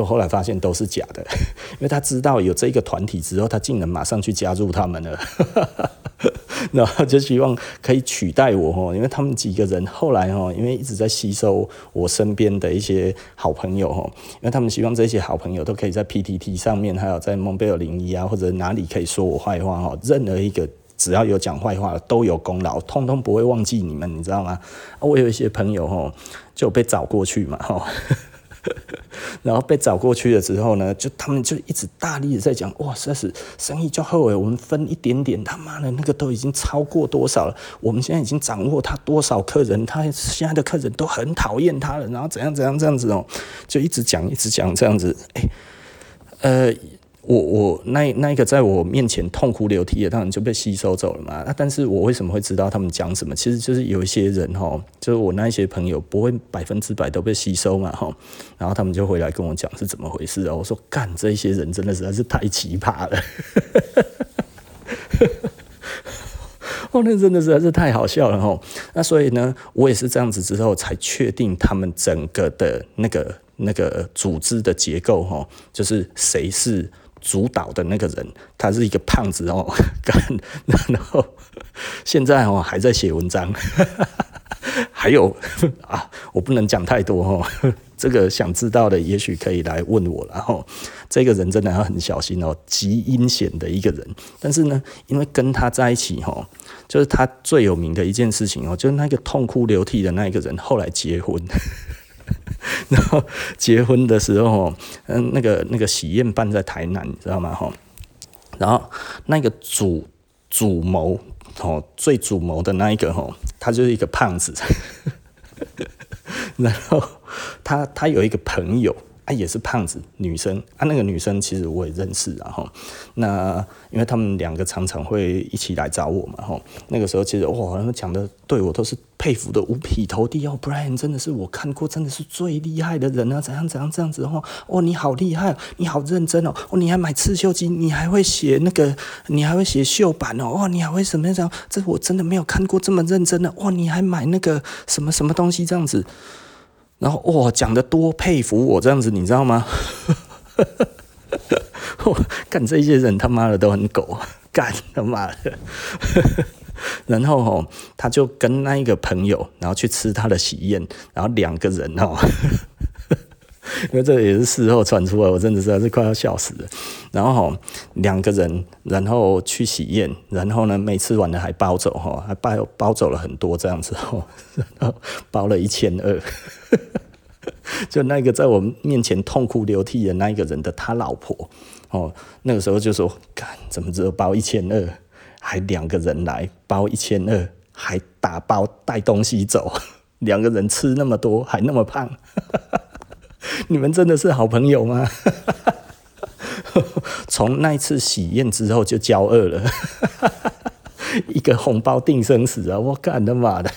就后来发现都是假的，因为他知道有这个团体之后，他竟然马上去加入他们了，然后就希望可以取代我哦，因为他们几个人后来哦，因为一直在吸收我身边的一些好朋友哦，因为他们希望这些好朋友都可以在 PTT 上面，还有在蒙贝尔零一啊，或者哪里可以说我坏话哦，任何一个。只要有讲坏话都有功劳，通通不会忘记你们，你知道吗？我有一些朋友吼，就被找过去嘛吼，然后被找过去了之后呢，就他们就一直大力的在讲，哇，实在是生意就后悔，我们分一点点，他妈的那个都已经超过多少了？我们现在已经掌握他多少客人，他现在的客人都很讨厌他了，然后怎样怎样这样子哦，就一直讲一直讲这样子，诶，呃。我我那那一个在我面前痛哭流涕的，当然就被吸收走了嘛。那但是我为什么会知道他们讲什么？其实就是有一些人哈，就是我那一些朋友不会百分之百都被吸收嘛哈。然后他们就回来跟我讲是怎么回事啊？我说干，这些人真的实在是太奇葩了。哦，那真的实在是太好笑了哈。那所以呢，我也是这样子之后才确定他们整个的那个那个组织的结构哈，就是谁是。主导的那个人，他是一个胖子哦，然后现在哦还在写文章，还有 啊，我不能讲太多哦，这个想知道的也许可以来问我，然后这个人真的要很小心哦，极阴险的一个人，但是呢，因为跟他在一起哦，就是他最有名的一件事情哦，就是那个痛哭流涕的那一个人后来结婚。然后结婚的时候，嗯，那个那个喜宴办在台南，你知道吗？哈，然后那个主主谋哦，最主谋的那一个哈，他就是一个胖子。然后他他有一个朋友。她也是胖子，女生啊，那个女生其实我也认识，然后那因为他们两个常常会一起来找我嘛，吼，那个时候其实哇，他们讲的对我都是佩服的五体投地哦，Brian 真的是我看过真的是最厉害的人啊，怎样怎样这样子哦，哦你好厉害，你好认真哦，哦你还买刺绣机，你还会写那个，你还会写绣板哦，哇你还会什么样？这我真的没有看过这么认真的，哇你还买那个什么什么东西这样子。然后哇，讲得多佩服我这样子，你知道吗？干这些人他妈的都很狗，干他妈的。然后哦，他就跟那一个朋友，然后去吃他的喜宴，然后两个人哦。因为这也是事后传出来，我真的是快要笑死了。然后哈，两个人，然后去喜宴，然后呢，没吃完的还包走哈，还包包走了很多这样子哈，然 后包了一千二。就那个在我面前痛哭流涕的那一个人的他老婆哦，那个时候就说：“干，怎么只有包一千二？还两个人来包一千二，还打包带东西走，两个人吃那么多，还那么胖。”你们真的是好朋友吗？从那一次喜宴之后就交恶了，一个红包定生死啊！我干他妈的，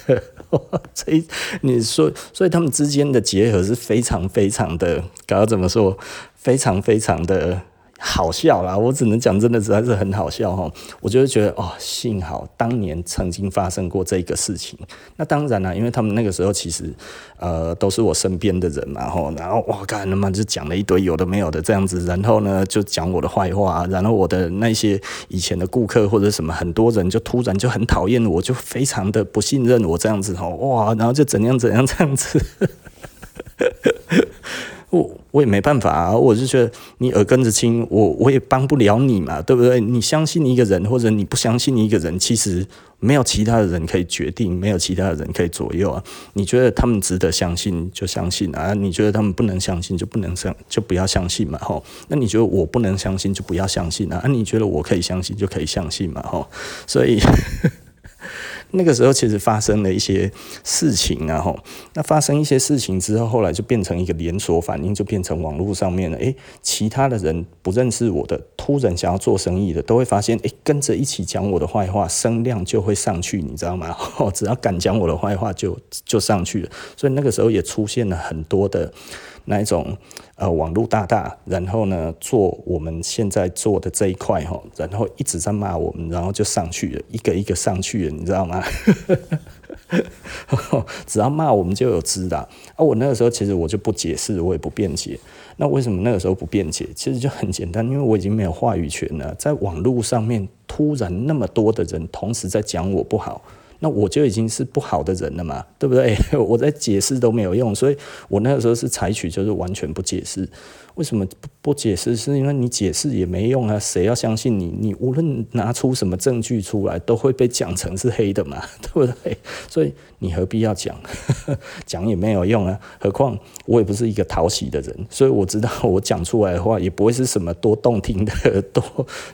所以你说，所以他们之间的结合是非常非常的，该怎么说？非常非常的。好笑啦，我只能讲，真的实在是很好笑哈。我就觉得哦，幸好当年曾经发生过这个事情。那当然啦，因为他们那个时候其实呃都是我身边的人嘛，吼，然后哇，干他妈就讲了一堆有的没有的这样子，然后呢就讲我的坏话，然后我的那些以前的顾客或者什么很多人就突然就很讨厌我，就非常的不信任我这样子吼，哇，然后就怎样怎样这样子。我我也没办法啊，我就觉得你耳根子清，我我也帮不了你嘛，对不对？你相信一个人，或者你不相信一个人，其实没有其他的人可以决定，没有其他的人可以左右啊。你觉得他们值得相信就相信啊，你觉得他们不能相信就不能相就不要相信嘛，吼。那你觉得我不能相信就不要相信啊，啊，你觉得我可以相信就可以相信嘛，吼。所以。那个时候其实发生了一些事情啊，吼，那发生一些事情之后，后来就变成一个连锁反应，就变成网络上面了。诶，其他的人不认识我的，突然想要做生意的，都会发现，诶，跟着一起讲我的坏话，声量就会上去，你知道吗？只要敢讲我的坏话，就就上去了。所以那个时候也出现了很多的。那一种呃网络大大，然后呢做我们现在做的这一块哈，然后一直在骂我们，然后就上去了，一个一个上去了，你知道吗？只要骂我们就有知的啊！我那个时候其实我就不解释，我也不辩解。那为什么那个时候不辩解？其实就很简单，因为我已经没有话语权了。在网络上面，突然那么多的人同时在讲我不好，那我就已经是不好的人了嘛，对不对？我在解释都没有用，所以我那个时候是采取就是完全不解释。为什么不不解释？是因为你解释也没用啊！谁要相信你？你无论拿出什么证据出来，都会被讲成是黑的嘛，对不对？所以你何必要讲？讲也没有用啊！何况我也不是一个讨喜的人，所以我知道我讲出来的话也不会是什么多动听的多，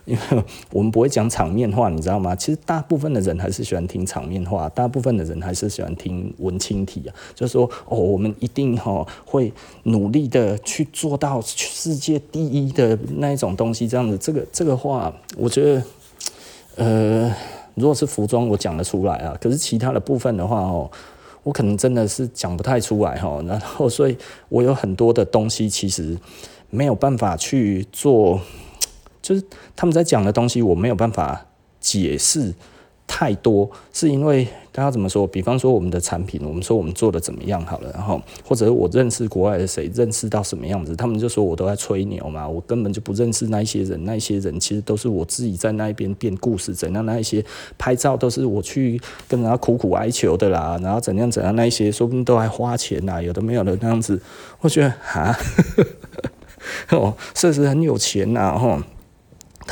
因为我们不会讲场面话，你知道吗？其实大部分的人还是喜欢听场面话，大部分的人还是喜欢听文青体啊，就是说哦，我们一定哈会努力的去做到。世界第一的那一种东西，这样子，这个这个话，我觉得，呃，如果是服装，我讲得出来啊。可是其他的部分的话，哦，我可能真的是讲不太出来哈。然后，所以我有很多的东西，其实没有办法去做，就是他们在讲的东西，我没有办法解释。太多是因为大家怎么说？比方说我们的产品，我们说我们做的怎么样好了，然后或者我认识国外的谁，认识到什么样子，他们就说我都在吹牛嘛，我根本就不认识那一些人，那一些人其实都是我自己在那边编故事，怎样那一些拍照都是我去跟人家苦苦哀求的啦，然后怎样怎样那一些，说不定都还花钱呐，有的没有的那样子，我觉得啊，哦，确实很有钱呐，吼。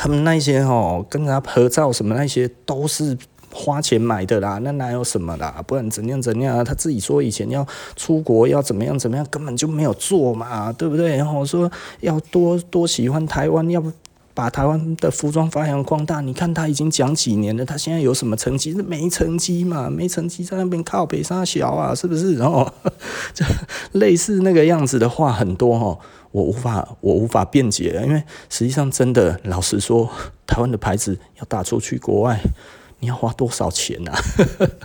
他们那些哦，跟他合照什么那些都是花钱买的啦，那哪有什么啦？不然怎样怎样啊？他自己说以前要出国要怎么样怎么样，根本就没有做嘛，对不对？然后说要多多喜欢台湾，要把台湾的服装发扬光大。你看他已经讲几年了，他现在有什么成绩？没成绩嘛，没成绩在那边靠北上小啊，是不是？然后 就类似那个样子的话很多哦。我无法，我无法辩解了，因为实际上真的，老实说，台湾的牌子要打出去国外，你要花多少钱啊？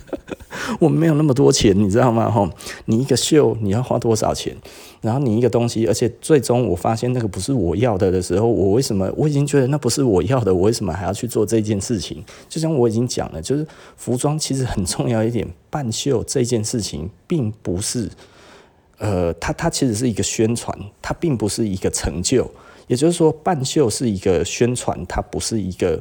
我没有那么多钱，你知道吗？吼，你一个秀你要花多少钱？然后你一个东西，而且最终我发现那个不是我要的的时候，我为什么我已经觉得那不是我要的？我为什么还要去做这件事情？就像我已经讲了，就是服装其实很重要一点，办秀这件事情并不是。呃，它它其实是一个宣传，它并不是一个成就。也就是说，半袖是一个宣传，它不是一个，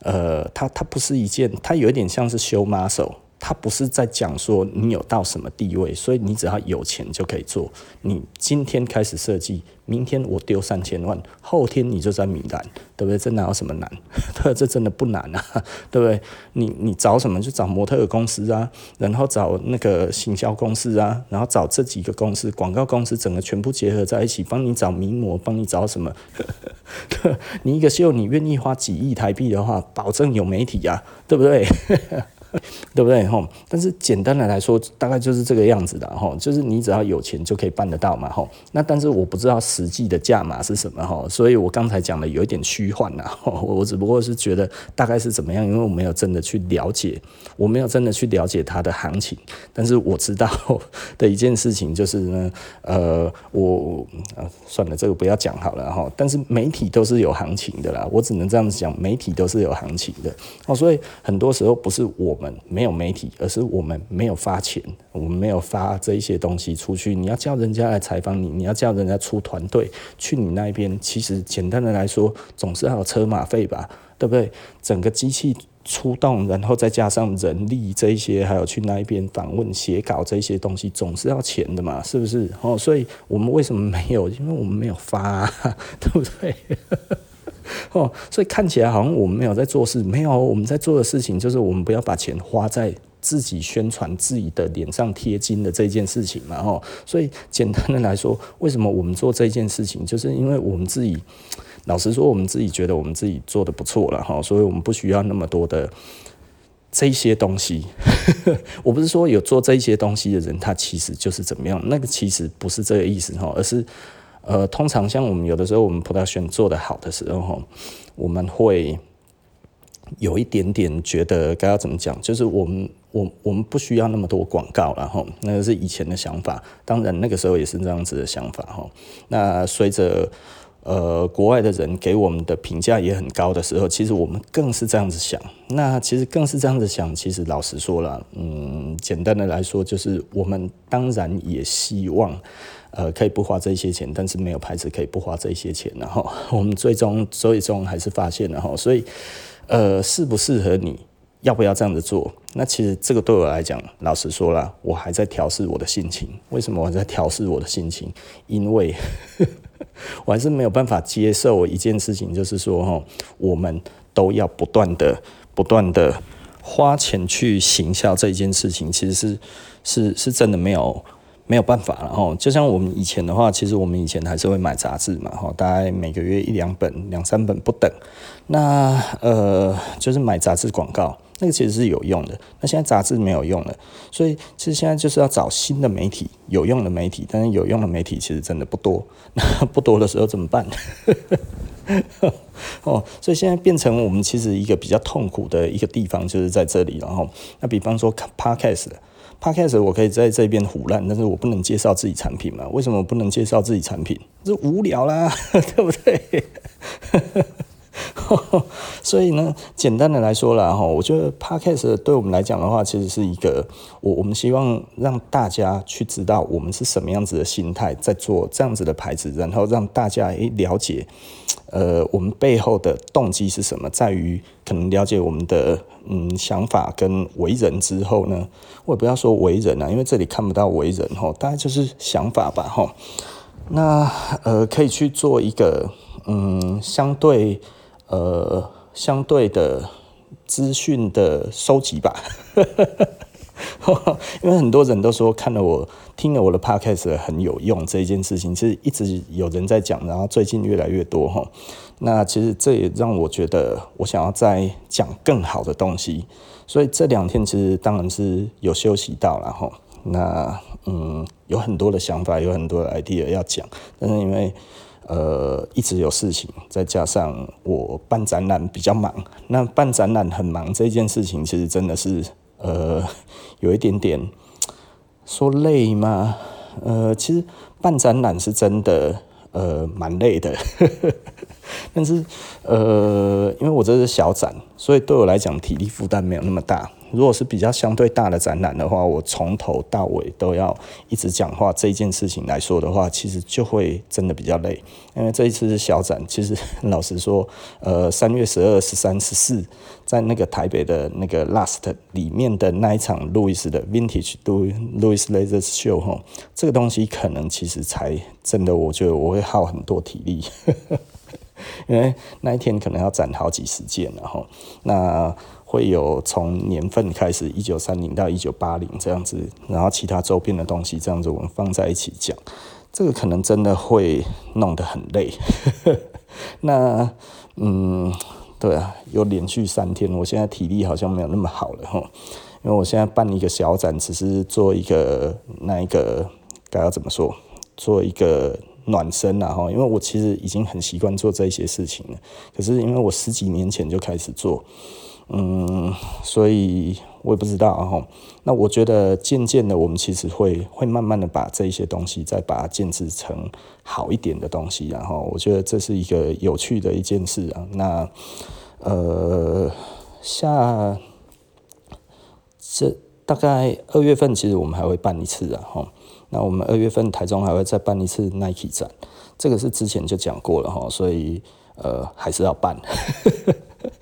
呃，它它不是一件，它有一点像是修马手。他不是在讲说你有到什么地位，所以你只要有钱就可以做。你今天开始设计，明天我丢三千万，后天你就在米兰，对不对？这哪有什么难？对，这真的不难啊，对不对？你你找什么就找模特儿公司啊，然后找那个行销公司啊，然后找这几个公司，广告公司，整个全部结合在一起，帮你找名模，帮你找什么？你一个秀，你愿意花几亿台币的话，保证有媒体啊，对不对？对不对？吼，但是简单的来说，大概就是这个样子的，吼，就是你只要有钱就可以办得到嘛，吼。那但是我不知道实际的价码是什么，吼，所以我刚才讲的有一点虚幻呐，我只不过是觉得大概是怎么样，因为我没有真的去了解，我没有真的去了解它的行情，但是我知道的一件事情就是呢，呃，我算了，这个不要讲好了，哈。但是媒体都是有行情的啦，我只能这样子讲，媒体都是有行情的，哦，所以很多时候不是我。没有媒体，而是我们没有发钱，我们没有发这一些东西出去。你要叫人家来采访你，你要叫人家出团队去你那边。其实简单的来说，总是要有车马费吧，对不对？整个机器出动，然后再加上人力这一些，还有去那一边访问、写稿这些东西，总是要钱的嘛，是不是？哦，所以我们为什么没有？因为我们没有发，对不对？哦，所以看起来好像我们没有在做事，没有，我们在做的事情就是我们不要把钱花在自己宣传自己的脸上贴金的这件事情嘛。哦，所以简单的来说，为什么我们做这件事情，就是因为我们自己，老实说，我们自己觉得我们自己做的不错了哈，所以我们不需要那么多的这些东西。我不是说有做这些东西的人，他其实就是怎么样，那个其实不是这个意思哈，而是。呃，通常像我们有的时候，我们 production 做得好的时候，我们会有一点点觉得该要怎么讲，就是我们我我们不需要那么多广告了哈，那个是以前的想法，当然那个时候也是这样子的想法哈。那随着呃，国外的人给我们的评价也很高的时候，其实我们更是这样子想。那其实更是这样子想。其实老实说了，嗯，简单的来说，就是我们当然也希望，呃，可以不花这些钱，但是没有牌子可以不花这些钱。然后 我们最终最终还是发现了哈，所以呃，适不适合你，要不要这样子做？那其实这个对我来讲，老实说了，我还在调试我的心情。为什么我在调试我的心情？因为。我还是没有办法接受一件事情，就是说，哈，我们都要不断的、不断的花钱去行销这一件事情，其实是是是真的没有没有办法了，哈。就像我们以前的话，其实我们以前还是会买杂志嘛，哈，大概每个月一两本、两三本不等。那呃，就是买杂志广告。那个其实是有用的，那现在杂志没有用了，所以其实现在就是要找新的媒体，有用的媒体，但是有用的媒体其实真的不多，那不多的时候怎么办？哦，所以现在变成我们其实一个比较痛苦的一个地方就是在这里，然后那比方说 Podcast，Podcast 我可以在这边胡乱，但是我不能介绍自己产品嘛？为什么我不能介绍自己产品？这无聊啦，对不对？所以呢，简单的来说啦，哈，我觉得 Podcast 对我们来讲的话，其实是一个我我们希望让大家去知道我们是什么样子的心态在做这样子的牌子，然后让大家诶了解，呃，我们背后的动机是什么，在于可能了解我们的嗯想法跟为人之后呢，我也不要说为人啊，因为这里看不到为人哈，大概就是想法吧，哈。那呃，可以去做一个嗯相对。呃，相对的资讯的收集吧，因为很多人都说看了我听了我的 podcast 很有用，这一件事情其实一直有人在讲，然后最近越来越多哈。那其实这也让我觉得我想要再讲更好的东西，所以这两天其实当然是有休息到了哈。那嗯，有很多的想法，有很多的 idea 要讲，但是因为。呃，一直有事情，再加上我办展览比较忙，那办展览很忙这件事情，其实真的是呃 有一点点说累吗？呃，其实办展览是真的呃蛮累的，但是呃，因为我这是小展，所以对我来讲体力负担没有那么大。如果是比较相对大的展览的话，我从头到尾都要一直讲话，这件事情来说的话，其实就会真的比较累。因为这一次是小展，其实老实说，呃，三月十二、十三、十四，在那个台北的那个 Last 里面的那一场路易斯的 Vintage Louis Leather Show 哈，这个东西可能其实才真的，我觉得我会耗很多体力，因为那一天可能要展好几十件，然后那。会有从年份开始，一九三零到一九八零这样子，然后其他周边的东西这样子，我们放在一起讲，这个可能真的会弄得很累。那嗯，对啊，有连续三天，我现在体力好像没有那么好了哈，因为我现在办一个小展，只是做一个那一个该要怎么说，做一个暖身啊哈，因为我其实已经很习惯做这些事情了，可是因为我十几年前就开始做。嗯，所以我也不知道哈。那我觉得渐渐的，我们其实会会慢慢的把这一些东西再把它建制成好一点的东西，然后我觉得这是一个有趣的一件事啊。那呃，下这大概二月份，其实我们还会办一次啊哈。那我们二月份台中还会再办一次 Nike 展，这个是之前就讲过了哈，所以呃还是要办。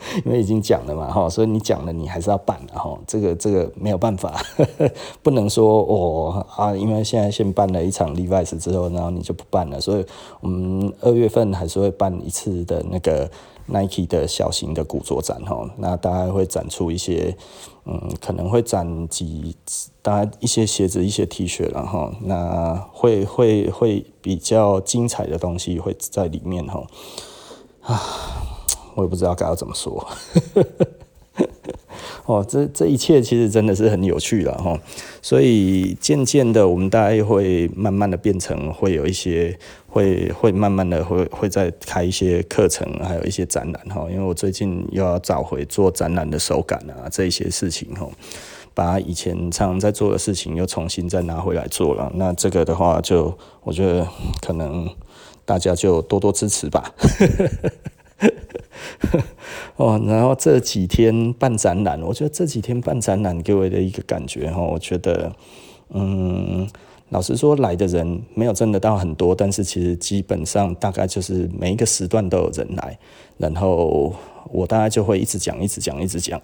因为已经讲了嘛，哈，所以你讲了，你还是要办的，哈，这个这个没有办法，不能说哦啊，因为现在先办了一场 Levi's 之后，然后你就不办了，所以我们二月份还是会办一次的那个 Nike 的小型的古着展，哈，那大概会展出一些，嗯，可能会展几，大概一些鞋子、一些 T 恤，然后那会会会比较精彩的东西会在里面，哈，啊。我也不知道该要怎么说，哦，这这一切其实真的是很有趣了哈，所以渐渐的，我们大概会慢慢的变成会有一些，会会慢慢的会会再开一些课程，还有一些展览哈，因为我最近又要找回做展览的手感啊，这一些事情哈，把以前常常在做的事情又重新再拿回来做了，那这个的话就我觉得可能。大家就多多支持吧。哦，然后这几天办展览，我觉得这几天办展览给我的一个感觉哈，我觉得，嗯，老实说来的人没有真的到很多，但是其实基本上大概就是每一个时段都有人来，然后我大概就会一直讲，一直讲，一直讲，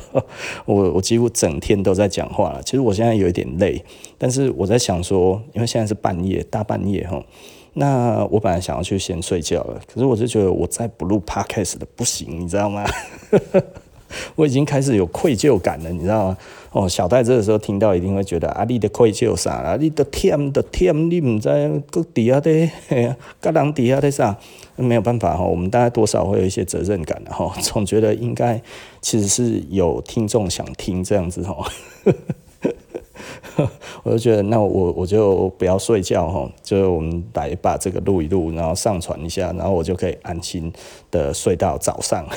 我我几乎整天都在讲话了。其实我现在有一点累，但是我在想说，因为现在是半夜，大半夜哈。那我本来想要去先睡觉了，可是我就觉得我再不录 podcast 的不行，你知道吗？我已经开始有愧疚感了，你知道吗？哦，小戴这个时候听到一定会觉得啊，你的愧疚啥啊？你的天的天，你唔知搁底下的，搁人底下的啥？没有办法哈，我们大概多少会有一些责任感的哈，总觉得应该其实是有听众想听这样子哈。我就觉得，那我我就不要睡觉哈，就我们来把这个录一录，然后上传一下，然后我就可以安心的睡到早上。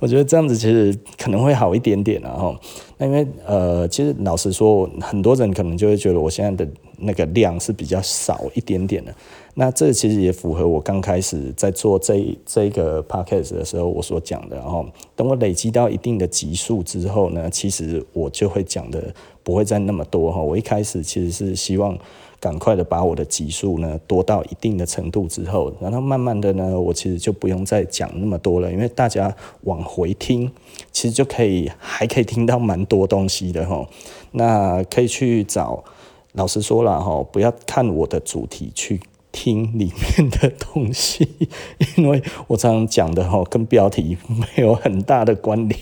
我觉得这样子其实可能会好一点点啊哈。那因为呃，其实老实说，很多人可能就会觉得我现在的那个量是比较少一点点的。那这其实也符合我刚开始在做这这个 podcast 的时候我所讲的，然后等我累积到一定的级数之后呢，其实我就会讲的不会再那么多哈。我一开始其实是希望赶快的把我的级数呢多到一定的程度之后，然后慢慢的呢，我其实就不用再讲那么多了，因为大家往回听，其实就可以还可以听到蛮多东西的哈。那可以去找，老实说了哈，不要看我的主题去。听里面的东西，因为我常常讲的哈，跟标题没有很大的关联，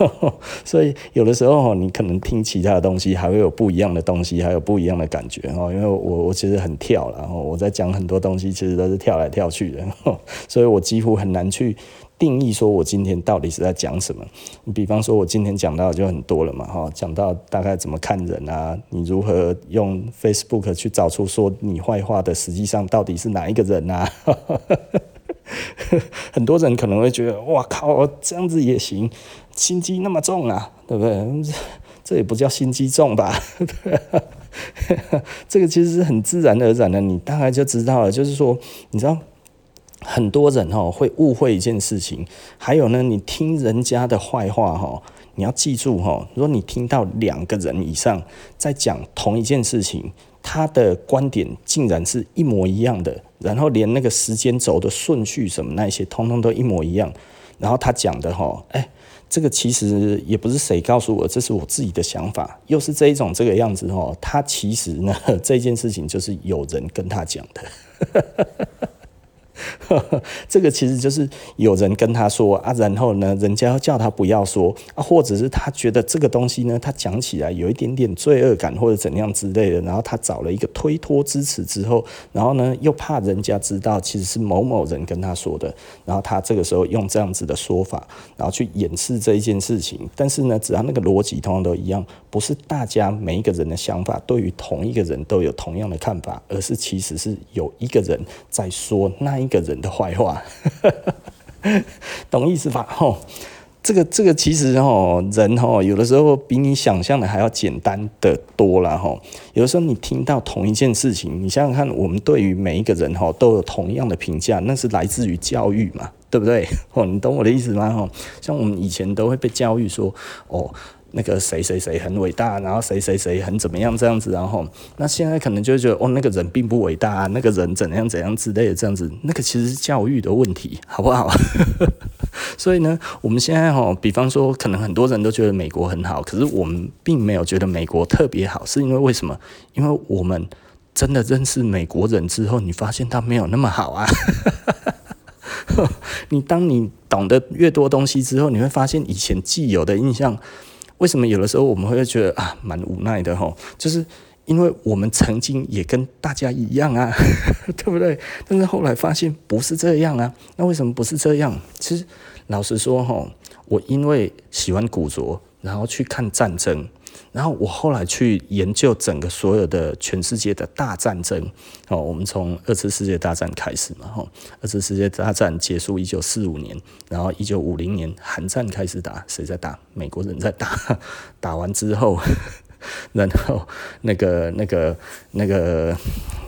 所以有的时候你可能听其他的东西，还会有不一样的东西，还有不一样的感觉哈。因为我我其实很跳，然后我在讲很多东西，其实都是跳来跳去的，所以我几乎很难去。定义说，我今天到底是在讲什么？你比方说，我今天讲到就很多了嘛，哈，讲到大概怎么看人啊，你如何用 Facebook 去找出说你坏话的，实际上到底是哪一个人啊？很多人可能会觉得，哇靠，这样子也行，心机那么重啊，对不对？这也不叫心机重吧？这个其实是很自然而然的，你大概就知道了，就是说，你知道。很多人哈会误会一件事情，还有呢，你听人家的坏话哈，你要记住哈，如果你听到两个人以上在讲同一件事情，他的观点竟然是一模一样的，然后连那个时间轴的顺序什么那些，通通都一模一样，然后他讲的哈，哎，这个其实也不是谁告诉我，这是我自己的想法，又是这一种这个样子哈，他其实呢，这件事情就是有人跟他讲的。这个其实就是有人跟他说啊，然后呢，人家要叫他不要说啊，或者是他觉得这个东西呢，他讲起来有一点点罪恶感或者怎样之类的，然后他找了一个推脱之词之后，然后呢，又怕人家知道其实是某某人跟他说的，然后他这个时候用这样子的说法，然后去掩饰这一件事情。但是呢，只要那个逻辑通常都一样，不是大家每一个人的想法对于同一个人都有同样的看法，而是其实是有一个人在说那一一个人的坏话，懂意思吧？吼，这个这个其实吼人吼有的时候比你想象的还要简单的多了吼。有的时候你听到同一件事情，你想想看，我们对于每一个人吼都有同样的评价，那是来自于教育嘛，对不对？哦，你懂我的意思吗？吼，像我们以前都会被教育说，哦。那个谁谁谁很伟大，然后谁谁谁很怎么样这样子，然后那现在可能就觉得哦，那个人并不伟大，那个人怎样怎样之类的这样子，那个其实是教育的问题，好不好？所以呢，我们现在哈，比方说，可能很多人都觉得美国很好，可是我们并没有觉得美国特别好，是因为为什么？因为我们真的认识美国人之后，你发现他没有那么好啊。你当你懂得越多东西之后，你会发现以前既有的印象。为什么有的时候我们会觉得啊，蛮无奈的哦，就是因为我们曾经也跟大家一样啊，对不对？但是后来发现不是这样啊。那为什么不是这样？其实老实说吼，我因为喜欢古着，然后去看战争。然后我后来去研究整个所有的全世界的大战争哦，我们从二次世界大战开始嘛，吼，二次世界大战结束一九四五年，然后一九五零年韩战开始打，谁在打？美国人在打。打完之后，然后那个那个那个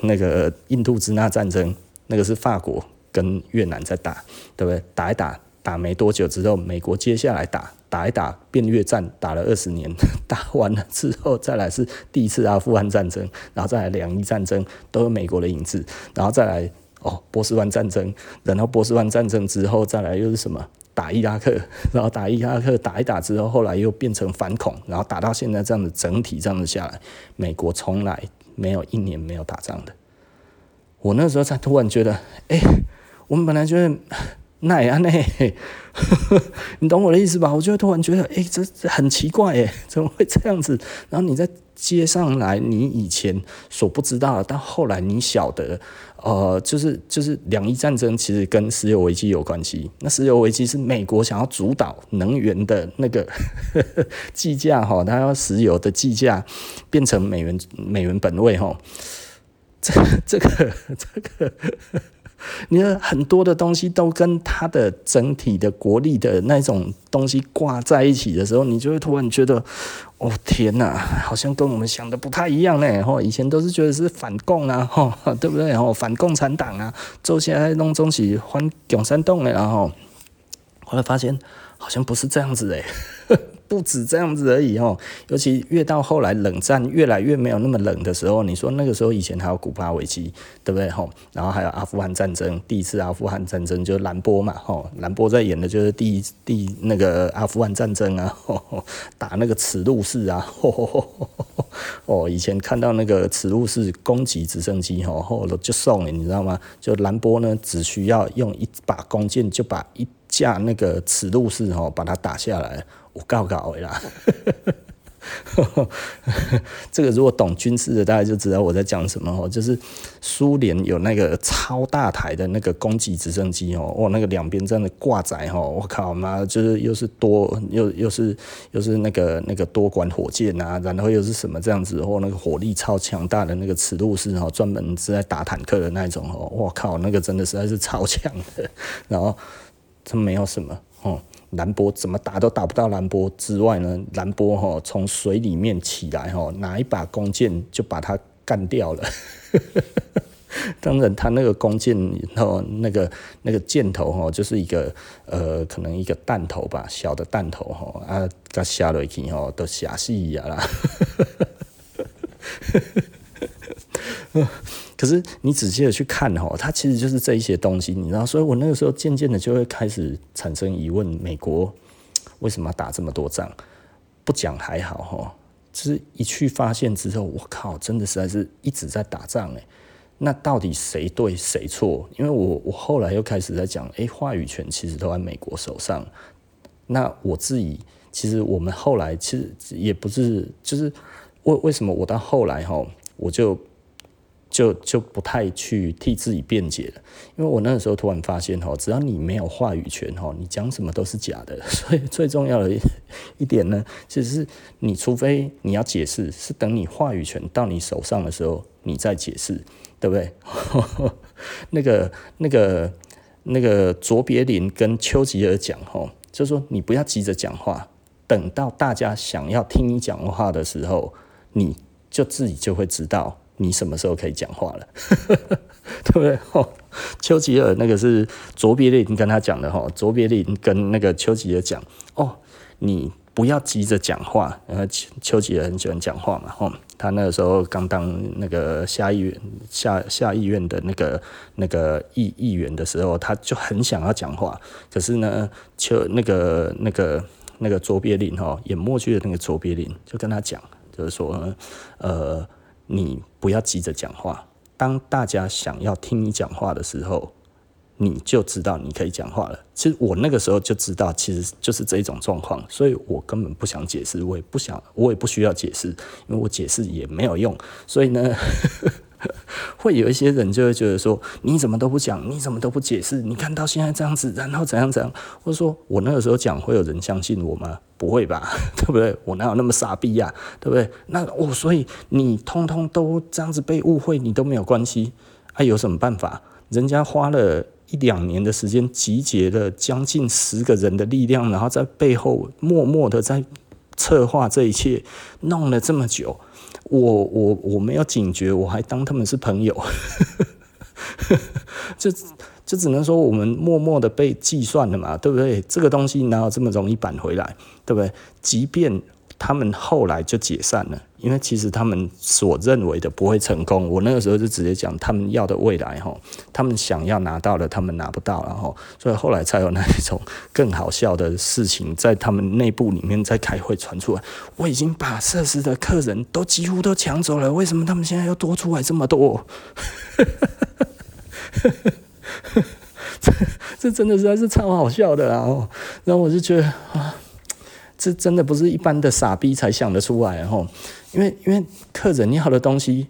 那个印度支那战争，那个是法国跟越南在打，对不对？打一打，打没多久之后，美国接下来打，打一打变越战，打了二十年，打完了之后再来是第一次阿富汗战争，然后再来两伊战争，都有美国的影子，然后再来哦波斯湾战争，然后波斯湾战争之后再来又是什么？打伊拉克，然后打伊拉克打一打之后，后来又变成反恐，然后打到现在这样的整体这样子下来，美国从来没有一年没有打仗的。我那时候才突然觉得，哎、我们本来觉得那也那，你懂我的意思吧？我就会突然觉得，哎、这很奇怪，哎，怎么会这样子？然后你再接上来，你以前所不知道的，但后来你晓得。呃，就是就是两伊战争其实跟石油危机有关系。那石油危机是美国想要主导能源的那个 计价哈，它要石油的计价变成美元美元本位哈。这这个这个。你的很多的东西都跟它的整体的国力的那种东西挂在一起的时候，你就会突然觉得，哦天哪，好像跟我们想的不太一样呢。吼，以前都是觉得是反共啊，吼，对不对？吼，反共产党啊，做起来弄东西反共产党的，然后后来发现好像不是这样子诶。不止这样子而已哦，尤其越到后来冷战越来越没有那么冷的时候，你说那个时候以前还有古巴危机，对不对吼？然后还有阿富汗战争，第一次阿富汗战争就是兰波嘛吼，兰波在演的就是第一第那个阿富汗战争啊，吼 打那个齿路式啊，哦，以前看到那个齿路式攻击直升机吼，后就送了，你知道吗？就兰波呢，只需要用一把弓箭就把一架那个齿路式吼把它打下来。我告告啦，这个如果懂军事的，大家就知道我在讲什么哦。就是苏联有那个超大台的那个攻击直升机哦，哇，那个两边这样的挂载哦，我靠妈，就是又是多又又是又是那个那个多管火箭啊，然后又是什么这样子，或那个火力超强大的那个尺度是哦，专门是在打坦克的那种哦，我靠，那个真的实在是超强的。然后它没有什么哦。兰波怎么打都打不到兰波之外呢？兰波哈从水里面起来哈，拿一把弓箭就把它干掉了。当然，他那个弓箭哦那个那个箭头哈，就是一个呃，可能一个弹头吧，小的弹头哈啊，它下落去哈都下死呀啦。可是你仔细的去看哈，它其实就是这一些东西，你知道，所以我那个时候渐渐的就会开始产生疑问：美国为什么打这么多仗？不讲还好哈，就是一去发现之后，我靠，真的实在是一直在打仗哎。那到底谁对谁错？因为我我后来又开始在讲，哎，话语权其实都在美国手上。那我自己其实我们后来其实也不是，就是为为什么我到后来哈，我就。就就不太去替自己辩解了，因为我那个时候突然发现哈，只要你没有话语权哈，你讲什么都是假的。所以最重要的一点呢，其实是你除非你要解释，是等你话语权到你手上的时候，你再解释，对不对？那个那个那个卓别林跟丘吉尔讲哈，就说你不要急着讲话，等到大家想要听你讲话的时候，你就自己就会知道。你什么时候可以讲话了，对不对？哦，丘吉尔那个是卓别林跟他讲的哈，卓别林跟那个丘吉尔讲哦，你不要急着讲话，然后丘吉尔很喜欢讲话嘛，哦，他那个时候刚当那个下议院下下议院的那个那个议议员的时候，他就很想要讲话，可是呢，丘那个那个那个卓别林哈，演默剧的那个卓别林就跟他讲，就是说呃。你不要急着讲话，当大家想要听你讲话的时候，你就知道你可以讲话了。其实我那个时候就知道，其实就是这一种状况，所以我根本不想解释，我也不想，我也不需要解释，因为我解释也没有用。所以呢。会有一些人就会觉得说，你怎么都不讲，你怎么都不解释？你看到现在这样子，然后怎样怎样？或者说我那个时候讲，会有人相信我吗？不会吧，对不对？我哪有那么傻逼呀、啊，对不对？那我、所以你通通都这样子被误会，你都没有关系啊？有什么办法？人家花了一两年的时间，集结了将近十个人的力量，然后在背后默默的在。策划这一切，弄了这么久，我我我没有警觉，我还当他们是朋友，就就只能说我们默默的被计算了嘛，对不对？这个东西哪有这么容易扳回来，对不对？即便。他们后来就解散了，因为其实他们所认为的不会成功。我那个时候就直接讲，他们要的未来哈，他们想要拿到的，他们拿不到，然后所以后来才有那一种更好笑的事情在他们内部里面在开会传出来。我已经把设施的客人都几乎都抢走了，为什么他们现在又多出来这么多？这 这真的实在是超好笑的，然后然后我就觉得啊。这真的不是一般的傻逼才想得出来哈，因为因为客人要的东西，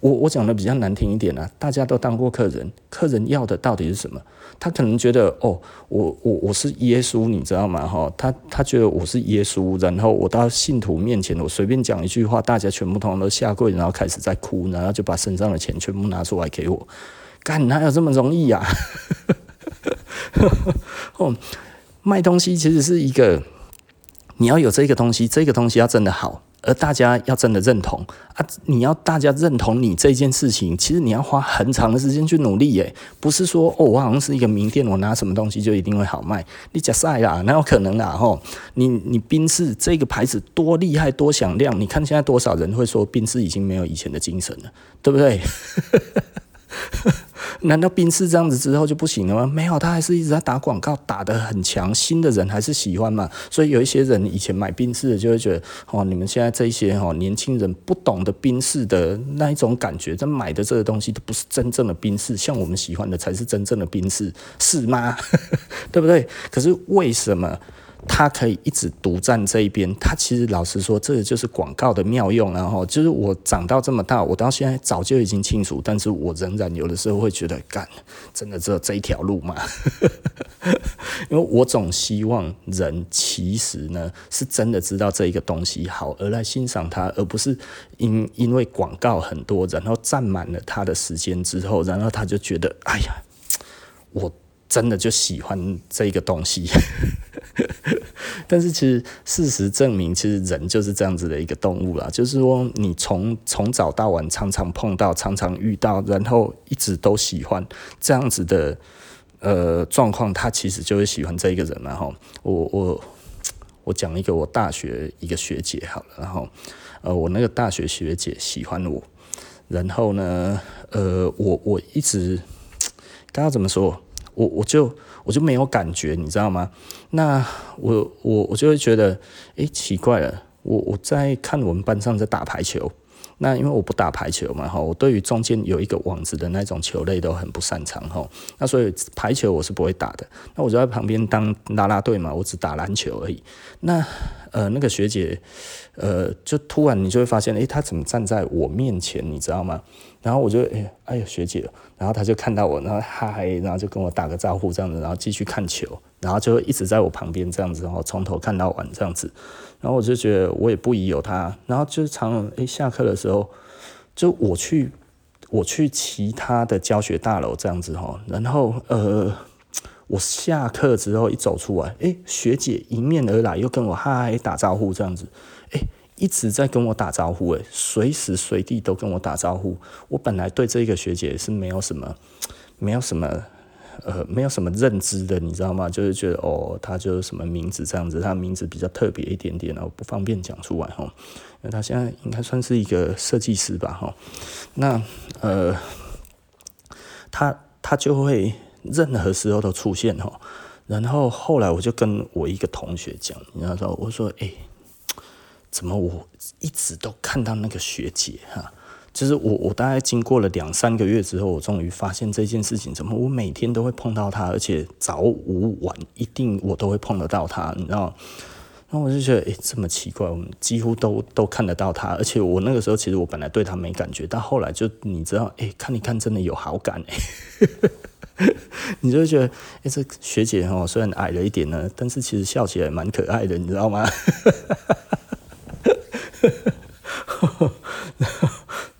我我讲的比较难听一点啊，大家都当过客人，客人要的到底是什么？他可能觉得哦，我我我是耶稣，你知道吗？哈，他他觉得我是耶稣，然后我到信徒面前，我随便讲一句话，大家全部通通都下跪，然后开始在哭，然后就把身上的钱全部拿出来给我，干哪有这么容易呀？哦，卖东西其实是一个。你要有这个东西，这个东西要真的好，而大家要真的认同啊！你要大家认同你这件事情，其实你要花很长的时间去努力耶，不是说哦，我好像是一个名店，我拿什么东西就一定会好卖。你假赛啦，哪有可能啦？吼，你你宾士这个牌子多厉害多响亮，你看现在多少人会说宾士已经没有以前的精神了，对不对？难道宾士这样子之后就不行了吗？没有，他还是一直在打广告，打得很强，新的人还是喜欢嘛。所以有一些人以前买宾士的就会觉得，哦，你们现在这些哦年轻人不懂得宾士的那一种感觉，这买的这个东西都不是真正的宾士，像我们喜欢的才是真正的宾士，是吗？对不对？可是为什么？他可以一直独占这一边，他其实老实说，这个就是广告的妙用。然后就是我长到这么大，我到现在早就已经清楚，但是我仍然有的时候会觉得，干，真的只有这一条路吗？因为我总希望人其实呢是真的知道这一个东西好而来欣赏它，而不是因因为广告很多，然后占满了他的时间之后，然后他就觉得，哎呀，我。真的就喜欢这个东西，但是其实事实证明，其实人就是这样子的一个动物啦。就是说，你从从早到晚常常碰到，常常遇到，然后一直都喜欢这样子的呃状况，他其实就会喜欢这一个人。然后我我我讲一个我大学一个学姐好了，然后呃我那个大学学姐喜欢我，然后呢呃我我一直刚刚怎么说？我我就我就没有感觉，你知道吗？那我我我就会觉得，诶，奇怪了。我我在看我们班上在打排球，那因为我不打排球嘛，哈，我对于中间有一个网子的那种球类都很不擅长，哈。那所以排球我是不会打的。那我就在旁边当啦啦队嘛，我只打篮球而已。那呃，那个学姐，呃，就突然你就会发现，诶，她怎么站在我面前，你知道吗？然后我就哎哎呀学姐，然后她就看到我，然后嗨，然后就跟我打个招呼这样子，然后继续看球，然后就一直在我旁边这样子，然后从头看到晚这样子，然后我就觉得我也不疑有他，然后就常常哎下课的时候，就我去我去其他的教学大楼这样子哈，然后呃我下课之后一走出来，哎学姐迎面而来又跟我嗨打招呼这样子，哎。一直在跟我打招呼，诶，随时随地都跟我打招呼。我本来对这个学姐是没有什么，没有什么，呃，没有什么认知的，你知道吗？就是觉得哦，她就是什么名字这样子，她名字比较特别一点点，然后不方便讲出来哈。因为她现在应该算是一个设计师吧，哈。那呃，她她就会任何时候都出现哈。然后后来我就跟我一个同学讲，你知道说，我说，诶。怎么我一直都看到那个学姐哈？就是我我大概经过了两三个月之后，我终于发现这件事情，怎么我每天都会碰到她，而且早午晚一定我都会碰得到她，你知道？然后我就觉得，诶，这么奇怪，我们几乎都都看得到她，而且我那个时候其实我本来对她没感觉，但后来就你知道，诶，看一看真的有好感诶，你就会觉得，诶，这学姐哦，虽然矮了一点呢，但是其实笑起来蛮可爱的，你知道吗？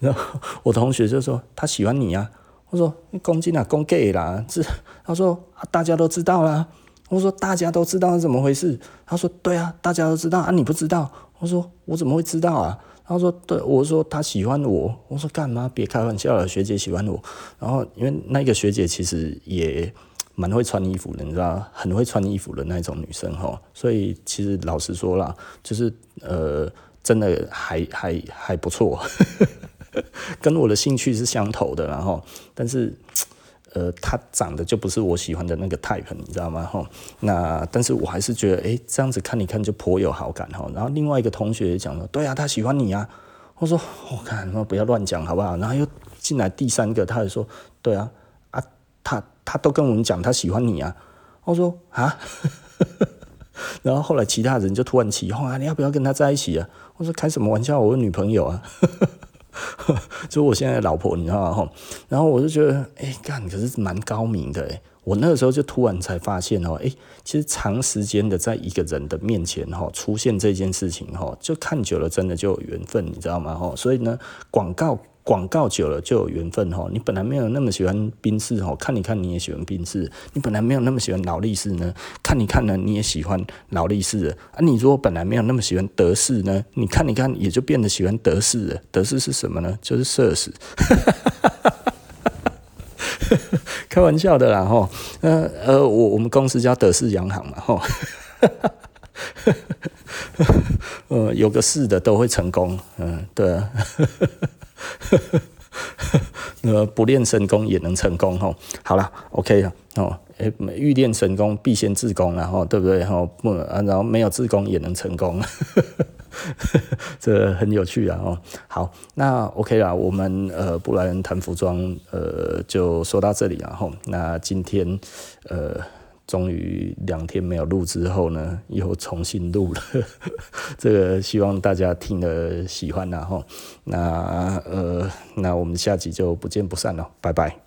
然后，我同学就说他喜欢你、啊。我说你公斤啊，公 gay 啦，这他说大家都知道啦。我说大家都知道是怎么回事。他说对啊，大家都知道啊，你不知道。我说我怎么会知道啊？他说对，我说他喜欢我。我说干嘛？别开玩笑了，学姐喜欢我。然后因为那个学姐其实也蛮会穿衣服的，你知道，很会穿衣服的那种女生哈。所以其实老实说啦，就是呃，真的还还还不错，跟我的兴趣是相投的。然后，但是。呃，他长得就不是我喜欢的那个 type，你知道吗？哈，那但是我还是觉得，哎、这样子看一看就颇有好感哈。然后另外一个同学也讲了，对啊，他喜欢你啊。我说，我看，不要乱讲好不好？然后又进来第三个，他也说，对啊，啊，他他都跟我们讲他喜欢你啊。我说啊，然后后来其他人就突然起哄啊，你要不要跟他在一起啊？我说开什么玩笑，我有女朋友啊。就我现在的老婆，你知道吗？然后我就觉得，哎、干，可是蛮高明的，哎。我那个时候就突然才发现哦，哎，其实长时间的在一个人的面前哈出现这件事情哈，就看久了真的就有缘分，你知道吗？哈，所以呢，广告。广告久了就有缘分哈，你本来没有那么喜欢宾士哦，看你看你也喜欢宾士，你本来没有那么喜欢劳力士呢，看你看呢你也喜欢劳力士啊，你如果本来没有那么喜欢德士呢，你看你看也就变得喜欢德士了，德士是什么呢？就是奢侈，开玩笑的啦哈，呃呃，我我们公司叫德士洋行嘛哈，呃，有个士的都会成功，嗯，对啊。呃，不练神功也能成功哈。好了，OK 了哦。哎，欲练神功，必先自宫，然后对不对？哈，不啊，然后没有自宫也能成功，这很有趣啊。哦，好，那 OK 了，我们呃，布莱恩谈服装，呃，就说到这里了哈。那今天呃。终于两天没有录之后呢，又重新录了。这个希望大家听了喜欢，然后那呃，那我们下集就不见不散了，拜拜。